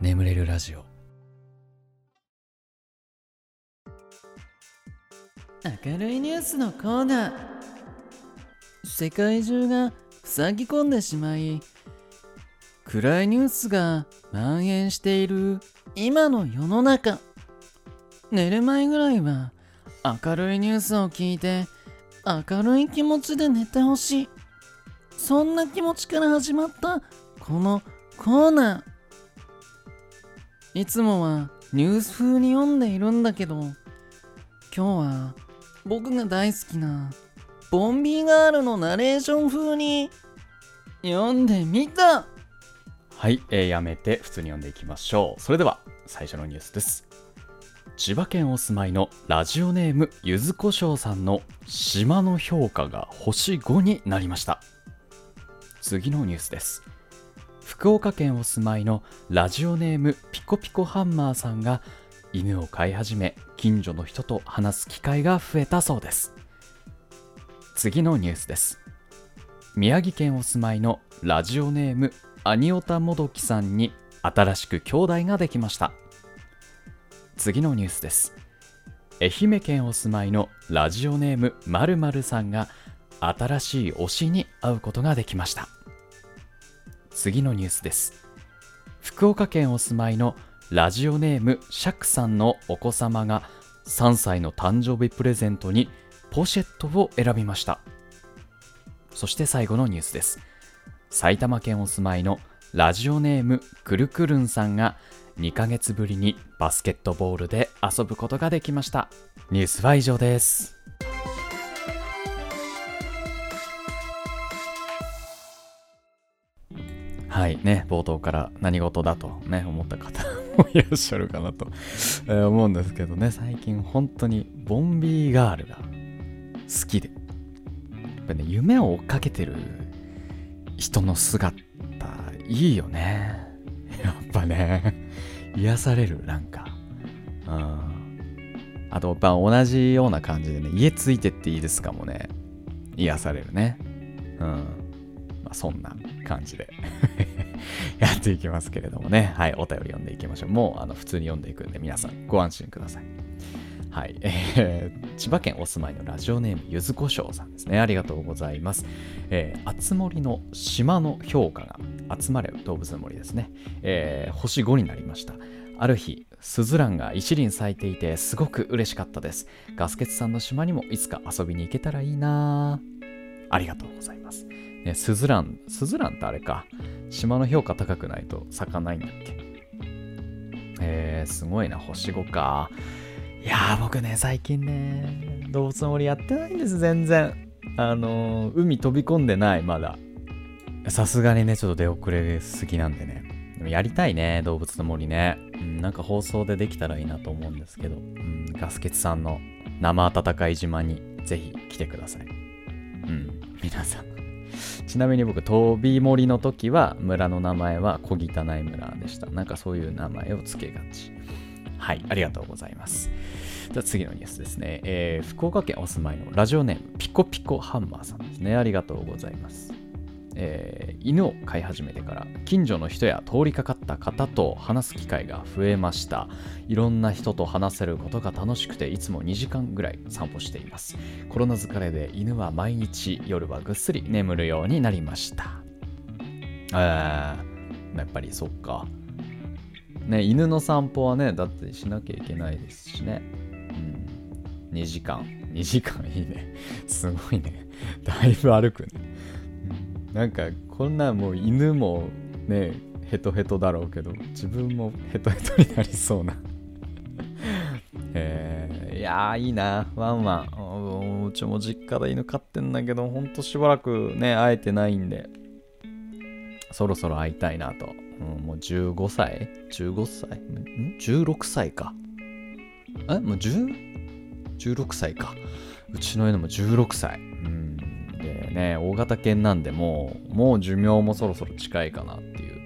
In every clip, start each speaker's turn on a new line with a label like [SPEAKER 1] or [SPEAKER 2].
[SPEAKER 1] 眠れるラジオ。
[SPEAKER 2] 明るいニュースのコーナー。世界中が塞ぎ込んでしまい暗いニュースが蔓延している今の世の中。寝る前ぐらいは明るいニュースを聞いて明るい気持ちで寝てほしい。そんな気持ちから始まったこのコーナー。いつもはニュース風に読んでいるんだけど今日は僕が大好きなボンビーガールのナレーション風に読んでみた。
[SPEAKER 1] はい、えーやめて普通に読んでいきましょう。それでは最初のニュースです。千葉県お住まいのラジオネームゆずこしょうさんの島の評価が星5になりました。次のニュースです。福岡県お住まいのラジオネームピコピコハンマーさんが犬を飼い始め近所の人と話す機会が増えたそうです。次のニュースです。宮城県お住まいのラジオネームアニオタもどきさんに新しく兄弟ができました。次のニュースです。愛媛県お住まいのラジオネームまるまるさんが新しい推しに会うことができました。次のニュースです。福岡県お住まいのラジオネームシャクさんのお子様が3歳の誕生日プレゼントにポシェットを選びました。そして最後のニュースです。埼玉県お住まいのラジオネームくるくるんさんが2ヶ月ぶりにバスケットボールで遊ぶことができました。ニュースは以上です。はい。ね冒頭から何事だとね思った方もいらっしゃるかなと、え思うんですけどね。最近本当にボンビーガールが好きで。やっぱね夢を追っかけてる人の姿いいよね。やっぱね癒されるなんか。うん。あとやっぱ同じような感じでね家ついてっていいですかもね。癒されるね。うん。まあそんな。感じで。やっていきますけれどもね。はいお便り読んでいきましょう。もうあの普通に読んでいくんで皆さんご安心ください。はい、えー千葉県お住まいのラジオネームゆずこしょうさんですね。ありがとうございます。えー、あつ森の島の評価が集まれ動物の森ですね、えー星5になりました。ある日スズランが一輪咲いていてすごく嬉しかったです。ガスケツさんの島にもいつか遊びに行けたらいいなありがとうございます。ねスズランスズランってあれか。島の評価高くないと咲かないんだっけ。えー、すごいな星5か。いやー僕ね最近ね動物の森やってないんです全然。あのー海飛び込んでないまだ。さすがにねちょっと出遅れすぎなんでね。でもやりたいね動物の森ね、うん、なんか放送でできたらいいなと思うんですけど、うん、ガスケツさんの生温かい島にぜひ来てください。うん皆さん。ちなみに僕飛び森の時は村の名前は小汚い村でしたなんかそういう名前を付けがちはい、ありがとうございます。じゃあ次のニュースですね、えー福岡県お住まいのラジオネームピコピコハンマーさんですね。ありがとうございます。えー犬を飼い始めてから近所の人や通りかかった方と話す機会が増えましたいろんな人と話せることが楽しくていつも2時間ぐらい散歩していますコロナ疲れで犬は毎日夜はぐっすり眠るようになりましたえ、やっぱりそっかね、犬の散歩はね、だってしなきゃいけないですしね。うん。2時間。2時間いいね。すごいね。だいぶ歩くね。なんか、こんなもう犬もね、ヘトヘトだろうけど、自分もヘトヘトになりそうな。えー、いやー、いいな。ワンワン。うちも実家で犬飼ってんだけど、ほんとしばらくね、会えてないんで、そろそろ会いたいなと。うん、もう15歳 ?15 歳ん ?16 歳か。え？もう 10? 16歳か。うちの犬も16歳。ね、大型犬なんでもう、もう寿命もそろそろ近いかなっていう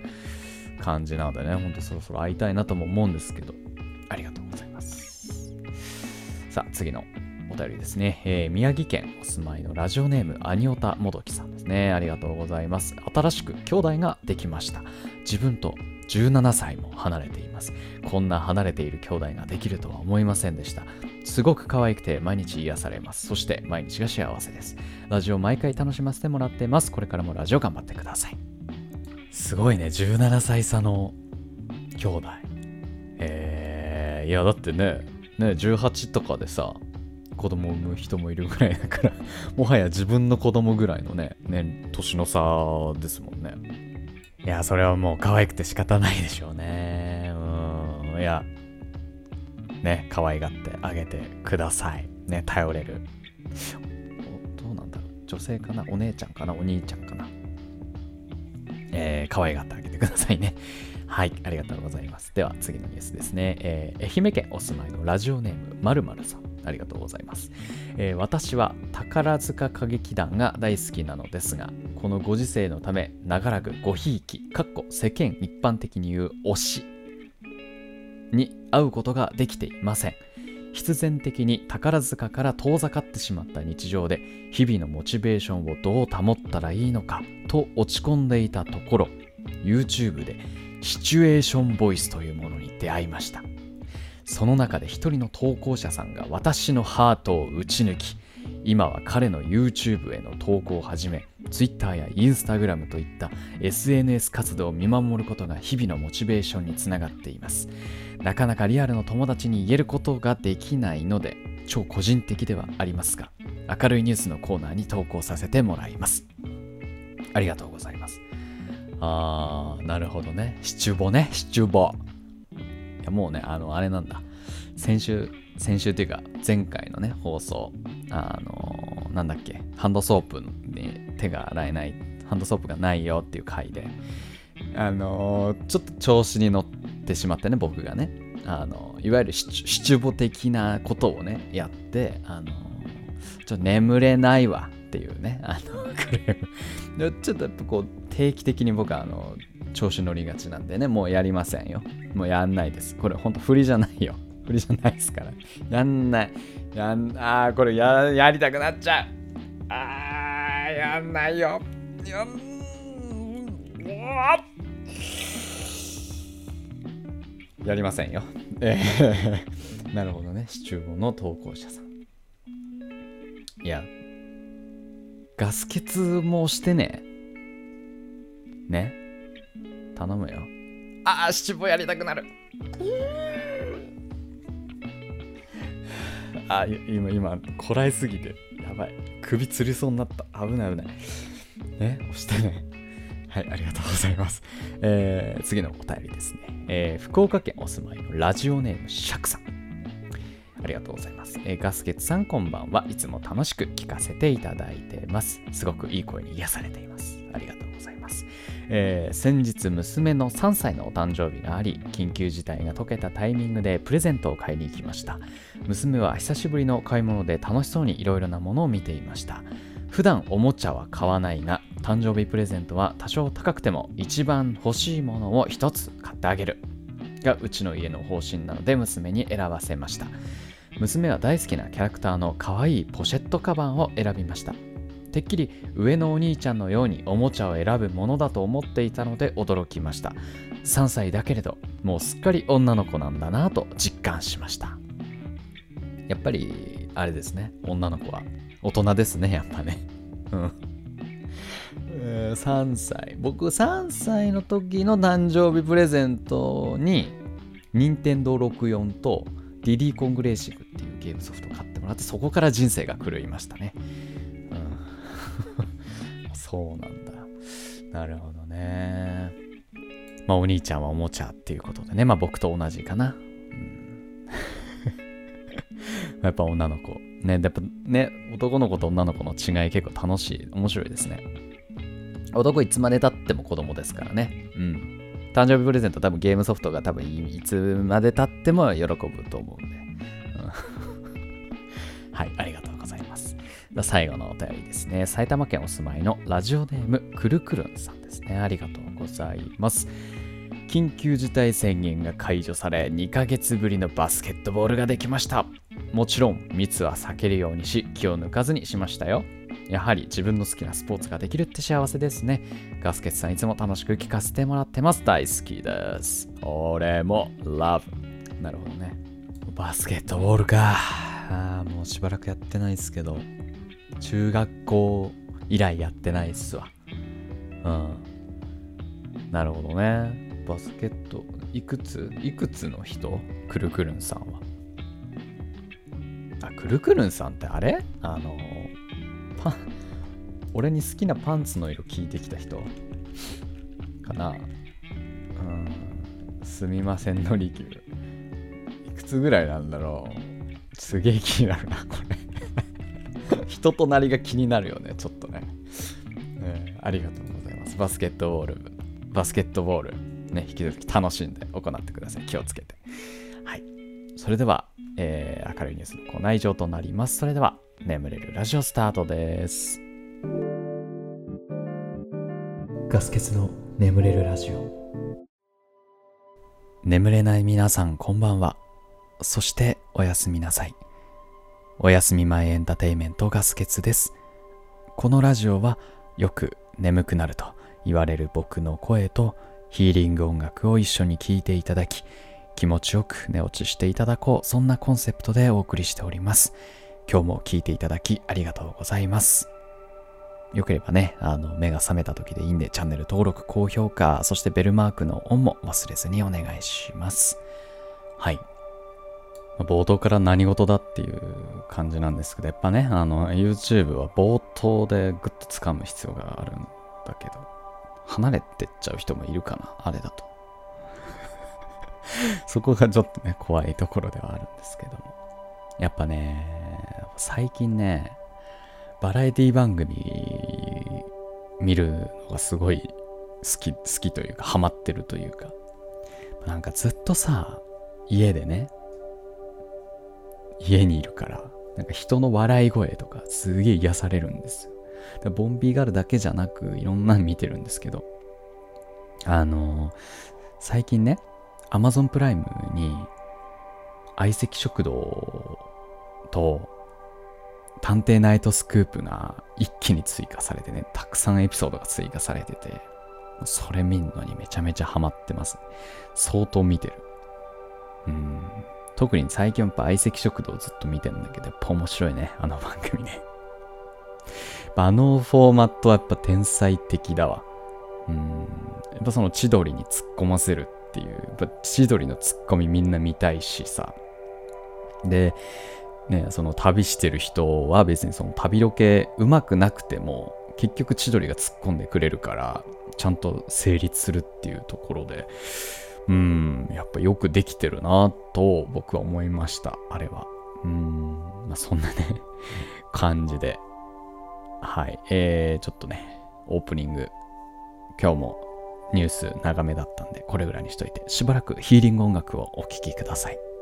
[SPEAKER 1] 感じなのでね、ほんとそろそろ会いたいなとも思うんですけど、ありがとうございます。さあ、次のお便りですね、えー宮城県お住まいのラジオネームアニオタもどきさんですね。ありがとうございます。新しく兄弟ができました。自分と17歳も離れています。こんな離れている兄弟ができるとは思いませんでした。すごく可愛くて毎日癒されます。そして毎日が幸せです。ラジオ毎回楽しませてもらってます。これからもラジオ頑張ってください。すごいね。17歳差の兄弟。えー、いやだってね。ね18とかでさ子供を産む人もいるぐらいだからもはや自分の子供ぐらいのねね年の差ですもんね。いやそれはもう可愛くて仕方ないでしょうね。うん。いやね可愛がってあげてください。ね頼れる。どうなんだろう。女性かな？お姉ちゃんかな？お兄ちゃんかな？えー、可愛がってあげてくださいね。はい、ありがとうございます。では次のニュースですね。えー、愛媛県お住まいのラジオネームまるまるさん。ありがとうございます、えー、私は宝塚歌劇団が大好きなのですが、このご時世のため、長らくごひいき、かっこ世間一般的に言う推しに会うことができていません。必然的に宝塚から遠ざかってしまった日常で日々のモチベーションをどう保ったらいいのかと落ち込んでいたところ YouTube でシチュエーションボイスというものに出会いましたその中で一人の投稿者さんが私のハートを打ち抜き今は彼の YouTube への投稿をはじめ Twitter や Instagram といった SNS 活動を見守ることが日々のモチベーションにつながっていますなかなかリアルの友達に言えることができないので超個人的ではありますが明るいニュースのコーナーに投稿させてもらいますありがとうございますあー、なるほどね。シチュボね、シチュボ。いや、もうね、あの、あれなんだ。先週、先週っていうか、前回のね、放送、あのー、なんだっけ、ハンドソープに手が洗えない、ハンドソープがないよっていう回で、あの、ちょっと調子に乗ってしまってね、僕がね。あのいわゆるシチュボ的なことをね、やって、あのちょっと眠れないわっていうね、あの、クレーム。ちょっとやっぱこう、定期的に僕はあの、調子乗りがちなんでね、もうやりませんよ。もうやんないです。これほんと振りじゃないよ。振りじゃないですから。やんない。やん、あー、これや、やりたくなっちゃう。あー、やんないよ。やん、やりませんよ。えー、なるほどね。シチューの投稿者さん。いや、ガス欠もしてね。ね。頼むよ。ああ、七五やりたくなる。あ、今、今、こらえすぎて、やばい。首つりそうになった。危ない危ない。ね、押してね。はい、ありがとうございます。えー、次のお便りですね。えー、福岡県お住まいのラジオネームシャクさん。ありがとうございます。えー、ガスケツさんこんばんはいつも楽しく聞かせていただいてます。すごくいい声に癒されています。えー、先日娘の3歳のお誕生日があり、緊急事態が解けたタイミングでプレゼントを買いに行きました。娘は久しぶりの買い物で楽しそうにいろいろなものを見ていました。普段おもちゃは買わないが、誕生日プレゼントは多少高くても一番欲しいものを一つ買ってあげる。がうちの家の方針なので娘に選ばせました。娘は大好きなキャラクターの可愛いポシェットカバンを選びましたてっきり上のお兄ちゃんのようにおもちゃを選ぶものだと思っていたので驚きました。3歳だけれどもうすっかり女の子なんだなと実感しました。やっぱりあれですね。女の子は大人ですねやっぱね。うん。3歳。僕3歳の時の誕生日プレゼントに任天堂64とディディ・コングレーシングっていうゲームソフトを買ってもらって、そこから人生が狂いましたね。そうなんだ。なるほどね。まあ、お兄ちゃんはおもちゃっていうことでね、まあ僕と同じかな。うん、やっぱ女の子。ね、やっぱね、男の子と女の子の違い結構楽しい、面白いですね。男いつまでたっても子供ですからね。うん。誕生日プレゼント多分ゲームソフトが多分いつまで経っても喜ぶと思うんで。はい、ありがとう。最後のお便りですね。埼玉県お住まいのラジオネームくるくるんさんですね。ありがとうございます。緊急事態宣言が解除され2ヶ月ぶりのバスケットボールができました。もちろん密は避けるようにし気を抜かずにしましたよ。やはり自分の好きなスポーツができるって幸せですね。ガスケツさんいつも楽しく聞かせてもらってます。大好きです。俺も Love。なるほどね。バスケットボールか。あもうしばらくやってないですけど、中学校以来やってないっすわ。うん。なるほどね。バスケット、いくつ？いくつの人？くるくるんさんは。あ、くるくるんさんってあれ？あの、パン、俺に好きなパンツの色聞いてきた人？かな？うん。すみませんのりきゅう。いくつぐらいなんだろう？すげえ気になるな、これ。人となりが気になるよね、ちょっとね。えーありがとうございます。バスケットボール部、バスケットボール、ね、引き続き楽しんで行ってください。気をつけて。はい。それでは、えー明るいニュースのコーナー以上となります。それでは、眠れるラジオスタートです。ガス欠の眠れるラジオ。眠れない皆さん、こんばんは。そして、おやすみなさい。おやすみ前エンターテイメントガス欠です。このラジオはよく眠くなると言われる僕の声とヒーリング音楽を一緒に聴いていただき気持ちよく寝落ちしていただこうそんなコンセプトでお送りしております。今日も聴いていただきありがとうございます。よければねあの目が覚めた時でいいんでチャンネル登録高評価そしてベルマークのオンも忘れずにお願いします。はい。冒頭から何事だっていう感じなんですけど、やっぱね、あの、YouTube は冒頭でグッと掴む必要があるんだけど、離れてっちゃう人もいるかな、あれだと。そこがちょっとね、怖いところではあるんですけども。やっぱね、最近ね、バラエティ番組見るのがすごい好き、好きというか、ハマってるというか、なんかずっとさ、家でね、家にいるから、なんか人の笑い声とかすげえ癒されるんですよ。ボンビーガールだけじゃなくいろんなの見てるんですけど、あのー最近ね、Amazon プライムに相席食堂と探偵ナイトスクープが一気に追加されてね、たくさんエピソードが追加されてて、それ見んのにめちゃめちゃハマってます。相当見てる。うん。特に最近やっぱ相席食堂ずっと見てるんだけど、やっぱ面白いね、あの番組ね。あのフォーマットはやっぱ天才的だわ。うん。やっぱその千鳥に突っ込ませるっていう、やっぱ千鳥の突っ込みみんな見たいしさ。で、ね、その旅してる人は別にその旅ロケうまくなくても、結局千鳥が突っ込んでくれるから、ちゃんと成立するっていうところで、うん、やっぱよくできてるなと僕は思いました、あれは。うん、まあ、そんなね、感じで。はい、えー、ちょっとね、オープニング、今日もニュース長めだったんで、これぐらいにしといて、しばらくヒーリング音楽をお聴きください。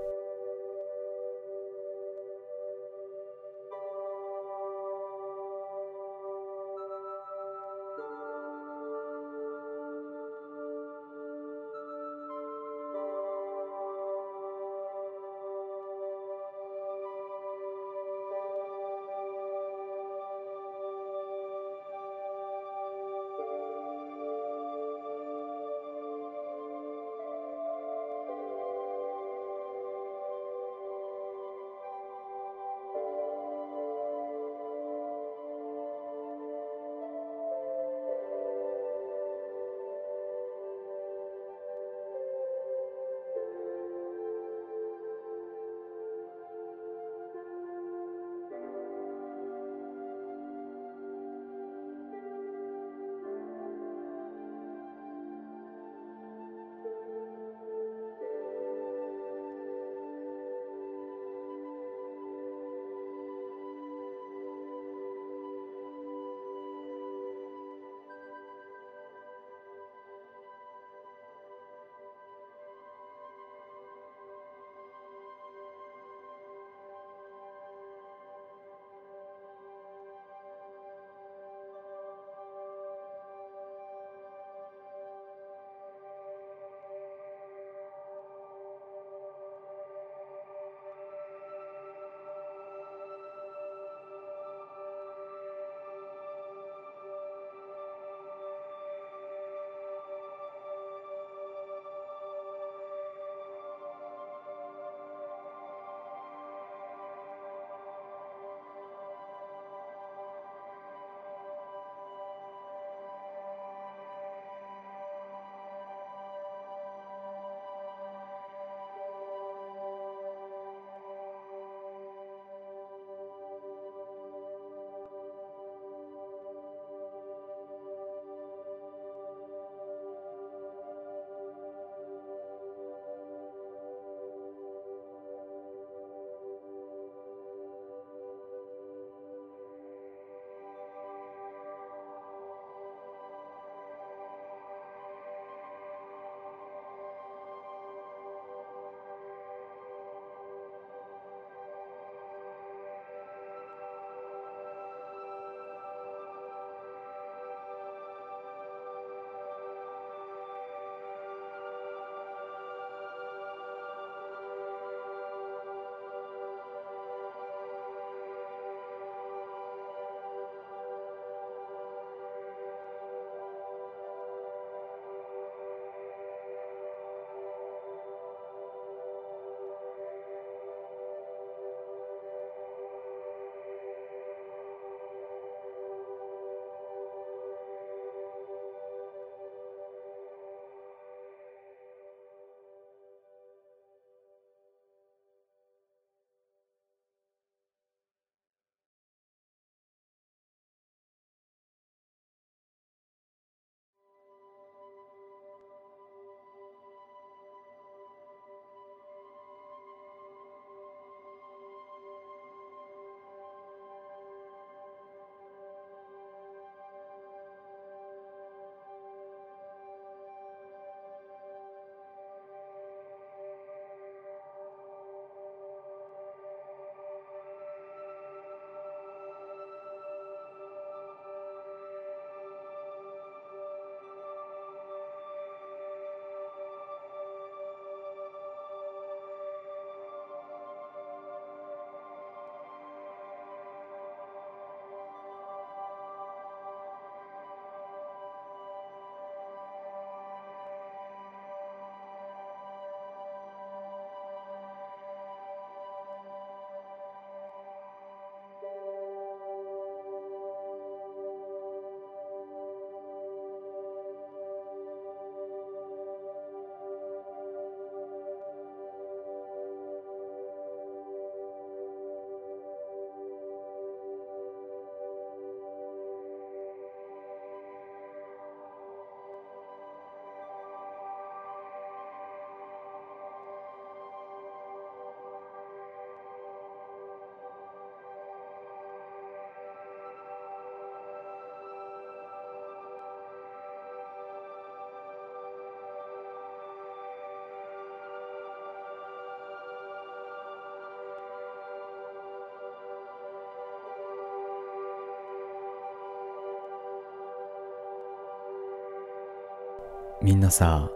[SPEAKER 1] みんなさ、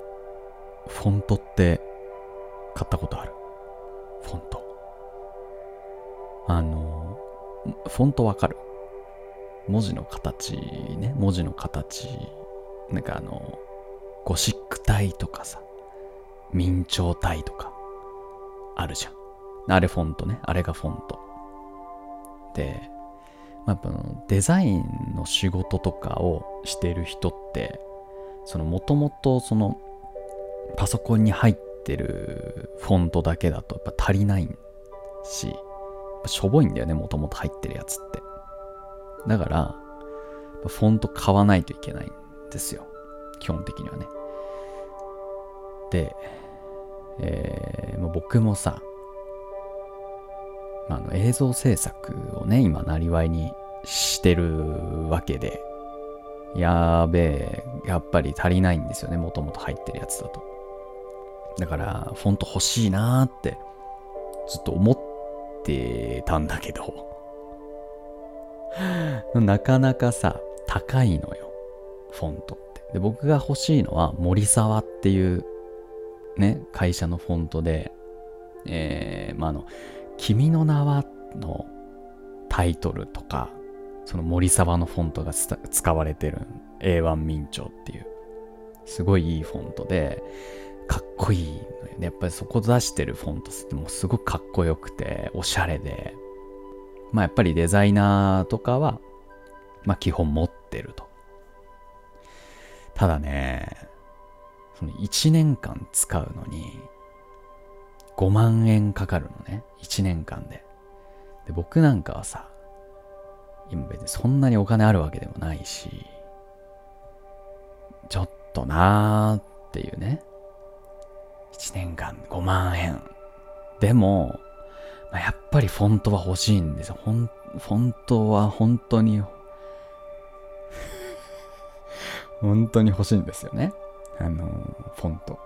[SPEAKER 1] フォントって買ったことある？フォント。あの、フォントわかる？文字の形ね、文字の形。なんかあの、ゴシック体とかさ、明朝体とか、あるじゃん。あれフォントね。あれがフォント。で、まあ、やっぱデザインの仕事とかをしてる人って、そのもともとそのパソコンに入ってるフォントだけだとやっぱ足りないし、しょぼいんだよね、もともと入ってるやつって。だから、フォント買わないといけないんですよ。基本的にはね。で、えー、もう僕もさ、あ、の映像制作をね、今、なりわいにしてるわけで、やべえ、やっぱり足りないんですよね、もともと入ってるやつだと。だから、フォント欲しいなーって、ずっと思ってたんだけど、なかなかさ、高いのよ、フォントって。で、僕が欲しいのは、森沢っていう、ね、会社のフォントで、えー、まあ、あの、君の名はのタイトルとか、その森沢のフォントが使われてる A1 明朝っていう、すごいいいフォントで、かっこいいのよね。やっぱりそこ出してるフォントってもうすごくかっこよくて、おしゃれで、まあやっぱりデザイナーとかは、まあ基本持ってると。ただね、その1年間使うのに、5万円かかるのね。1年間で。で、僕なんかはさ、今別にそんなにお金あるわけでもないし、ちょっとなーっていうね。1年間5万円。でも、まあ、やっぱりフォントは欲しいんですよ。フォンフォントは本当に 本当に欲しいんですよね。あの、フォント。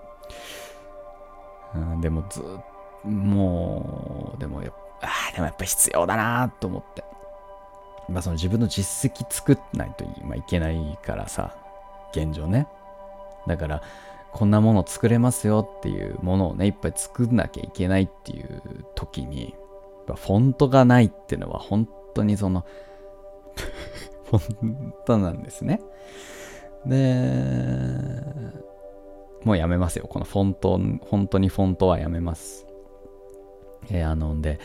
[SPEAKER 1] うん、でもずっと、もう、でもやああ、でもやっぱ必要だなと思って。まあその自分の実績作ってないとい,、まあ、いけないからさ、現状ね。だから、こんなもの作れますよっていうものをね、いっぱい作んなきゃいけないっていう時に、フォントがないっていうのは本当にそのフォントなんですね。で、もうやめますよ。このフォント、本当にフォントはやめます。えー、あの、で、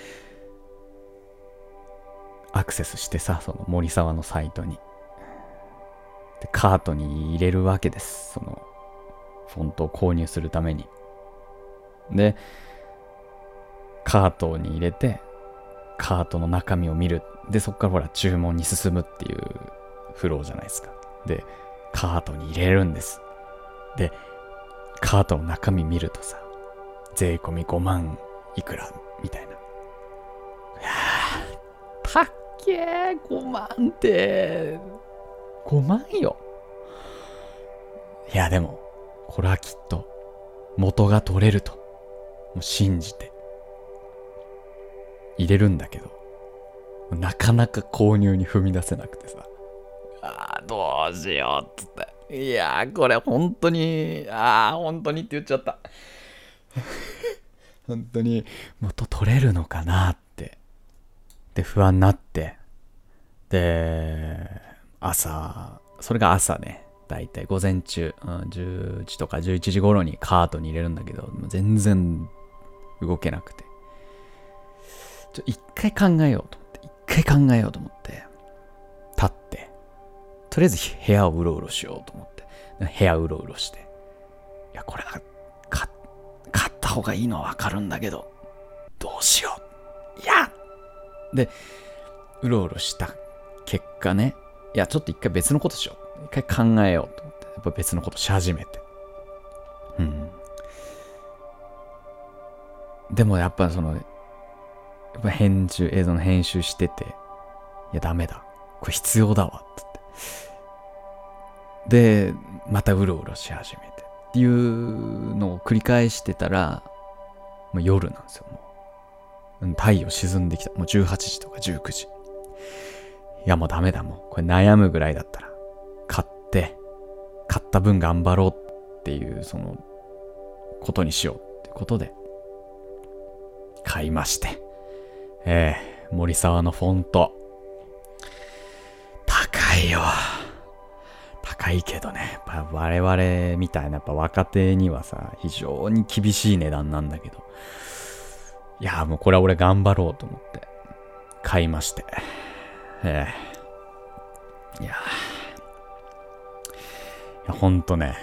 [SPEAKER 1] アクセスしてさ、その森沢のサイトに。で、カートに入れるわけです。その、フォントを購入するために。で、カートに入れて、カートの中身を見る。で、そこからほら、注文に進むっていうフローじゃないですか。で、カートに入れるんです。で、カートの中身見るとさ、税込み5万いくら？みたいな。いやー、たっけー、5万って、5万よ。いや、でも、これはきっと、元が取れると、もう信じて、入れるんだけど、なかなか購入に踏み出せなくてさ、ああ、どうしようっつって。いやー、これ本当に、ああ、本当にって言っちゃった。本当に元取れるのかなって。で、不安になって。で、朝、それが朝ね、だいたい午前中、うん、10時とか11時頃にカートに入れるんだけど、全然動けなくて。ちょ、一回考えようと思って、一回考えようと思って、立って、とりあえず部屋をうろうろしようと思って、部屋うろうろして、いや、これは買った方がいいのはわかるんだけど、どうしよう。で、うろうろした結果ね、いや、ちょっと一回別のことしよう。一回考えようと思って、やっぱ別のことし始めて。うん。でもやっぱその、やっぱ編集、映像の編集してて、いや、ダメだ。これ必要だわ。って。で、またうろうろし始めてっていうのを繰り返してたら、もう夜なんですよ、もう。太陽沈んできた。もう18時とか19時。いや、もうダメだ、もう。これ悩むぐらいだったら、買って、買った分頑張ろうっていう、その、ことにしようってことで、買いまして。えー、森沢のフォント。高いよ。高いけどね、やっぱ我々みたいなやっぱ若手にはさ、非常に厳しい値段なんだけど。いや、もうこれは俺頑張ろうと思って、買いまして。ええいやいや、ほんとね、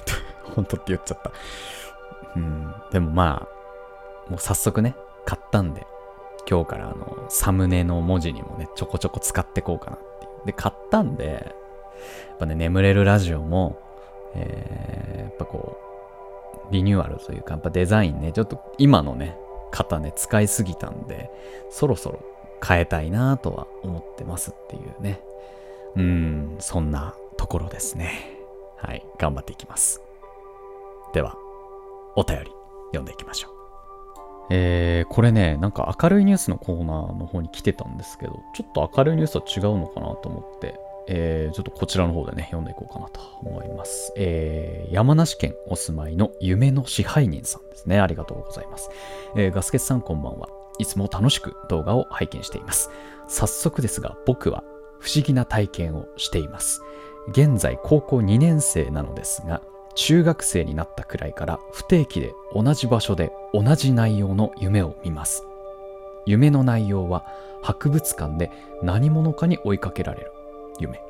[SPEAKER 1] ほんとって言っちゃった。うん、でもまあ、もう早速ね、買ったんで、今日からあの、サムネの文字にもね、ちょこちょこ使ってこうかなっていう。で、買ったんで、やっぱね、眠れるラジオも、えー、やっぱこう、リニューアルというか、やっぱデザインね、ちょっと今のね、型ね、使いすぎたんで、そろそろ変えたいなとは思ってますっていうね。うん、そんなところですね。はい、頑張っていきます。では、お便り読んでいきましょう。えー、これね、なんか明るいニュースのコーナーの方に来てたんですけど、ちょっと明るいニュースと違うのかなと思って、えー、ちょっとこちらの方でね、読んでいこうかなと思います。えー、山梨県お住まいの夢の支配人さんですね。ありがとうございます。えーガスケツさんこんばんは。いつも楽しく動画を拝見しています。早速ですが、僕は不思議な体験をしています。現在高校2年生なのですが、中学生になったくらいから不定期で同じ場所で同じ内容の夢を見ます。夢の内容は博物館で何者かに追いかけられる夢。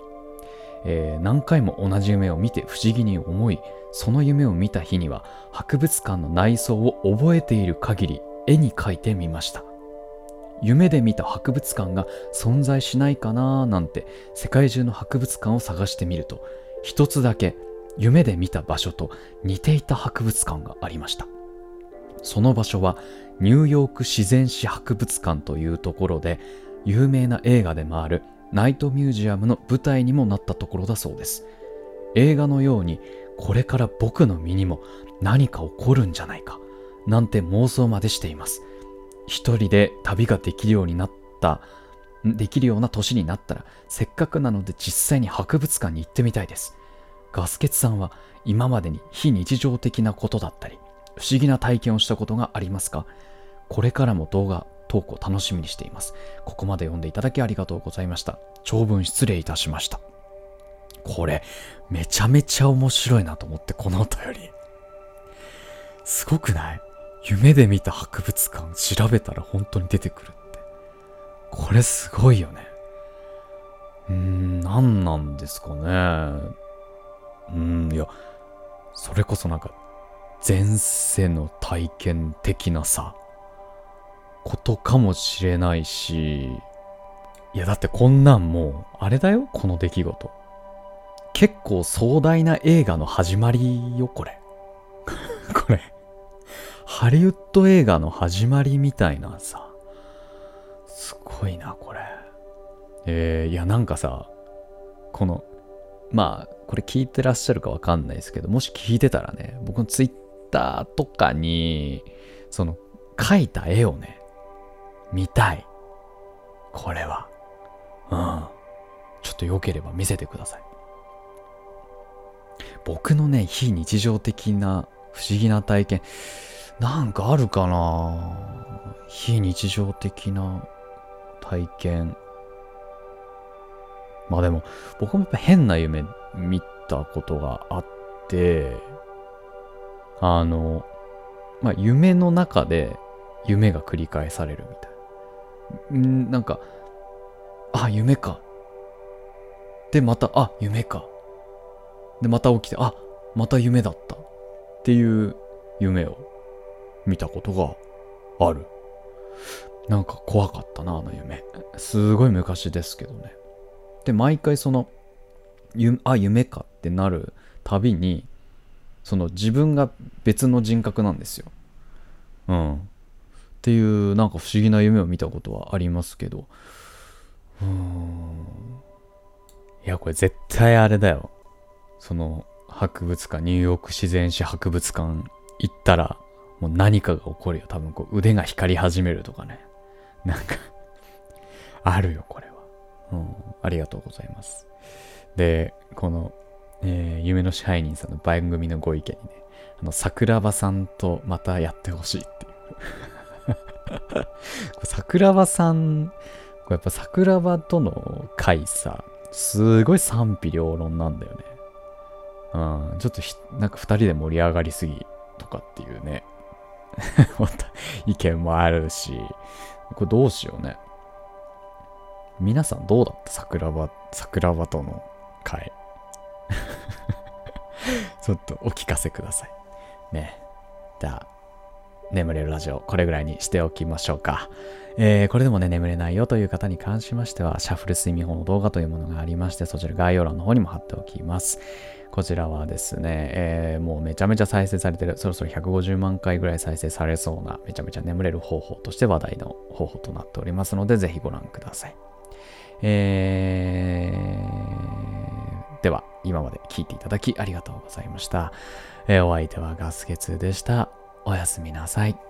[SPEAKER 1] えー何回も同じ夢を見て不思議に思い、その夢を見た日には博物館の内装を覚えている限り絵に描いてみました。夢で見た博物館が存在しないかなーなんて世界中の博物館を探してみると一つだけ夢で見た場所と似ていた博物館がありましたその場所はニューヨーク自然史博物館というところで有名な映画でもあるナイトミュージアムの舞台にもなったところだそうです。映画のようにこれから僕の身にも何か起こるんじゃないかなんて妄想までしています。一人で旅ができるようになったできるような年になったらせっかくなので実際に博物館に行ってみたいです。ガスケツさんは今までに非日常的なことだったり不思議な体験をしたことがありますか？これからも動画投稿楽しみにしています。ここまで読んでいただきありがとうございました。長文失礼いたしました。これめちゃめちゃ面白いなと思ってこのお便り。すごくない？夢で見た博物館調べたら本当に出てくるって。これすごいよね。うーん何なんですかね。うーんいやそれこそなんか前世の体験的なさ。ことかもしれないしいやだってこんなんもうあれだよこの出来事。結構壮大な映画の始まりよこれ。これ。ハリウッド映画の始まりみたいなさ。すごいなこれ。えー、いやなんかさこのまあこれ聞いてらっしゃるかわかんないですけどもし聞いてたらね僕のツイッターとかにその描いた絵をね見たい。これは。うん。ちょっと良ければ見せてください。僕のね非日常的な不思議な体験。なんかあるかな？非日常的な体験。まあでも僕もやっぱ変な夢見たことがあってあのまあ夢の中で夢が繰り返されるみたいな。んなんかあ夢か。でまたあ夢か。でまた起きてあまた夢だった。っていう夢を見たことがある。なんか怖かったなあの夢。すごい昔ですけどね。で毎回そのゆあ夢かってなるたびにその自分が別の人格なんですよ。うん。っていうなんか不思議な夢を見たことはありますけど。うーん。いやこれ絶対あれだよ。その博物館ニューヨーク自然史博物館行ったらもう何かが起こるよ。多分こう腕が光り始めるとかね。なんかあるよこれは。うん。ありがとうございます。でこのえー夢の支配人さんの番組のご意見にね、あの、桜庭さんとまたやってほしいっていう。桜庭さん、やっぱ桜庭との回さ、すごい賛否両論なんだよね。うん、ちょっとなんか二人で盛り上がりすぎとかっていうね、意見もあるし、これどうしようね。皆さんどうだった？桜庭、桜庭との会。ちょっとお聞かせください。ね。じゃあ、眠れるラジオ、これぐらいにしておきましょうか。えーこれでもね、眠れないよという方に関しましては、シャッフル睡眠法の動画というものがありまして、そちら概要欄の方にも貼っておきます。こちらはですね、えーもうめちゃめちゃ再生されてる、そろそろ150万回ぐらい再生されそうな、めちゃめちゃ眠れる方法として話題の方法となっておりますので、ぜひご覧ください。えー、では、今まで聞いていただきありがとうございました。えーお相手はガスケツでした。おやすみなさい。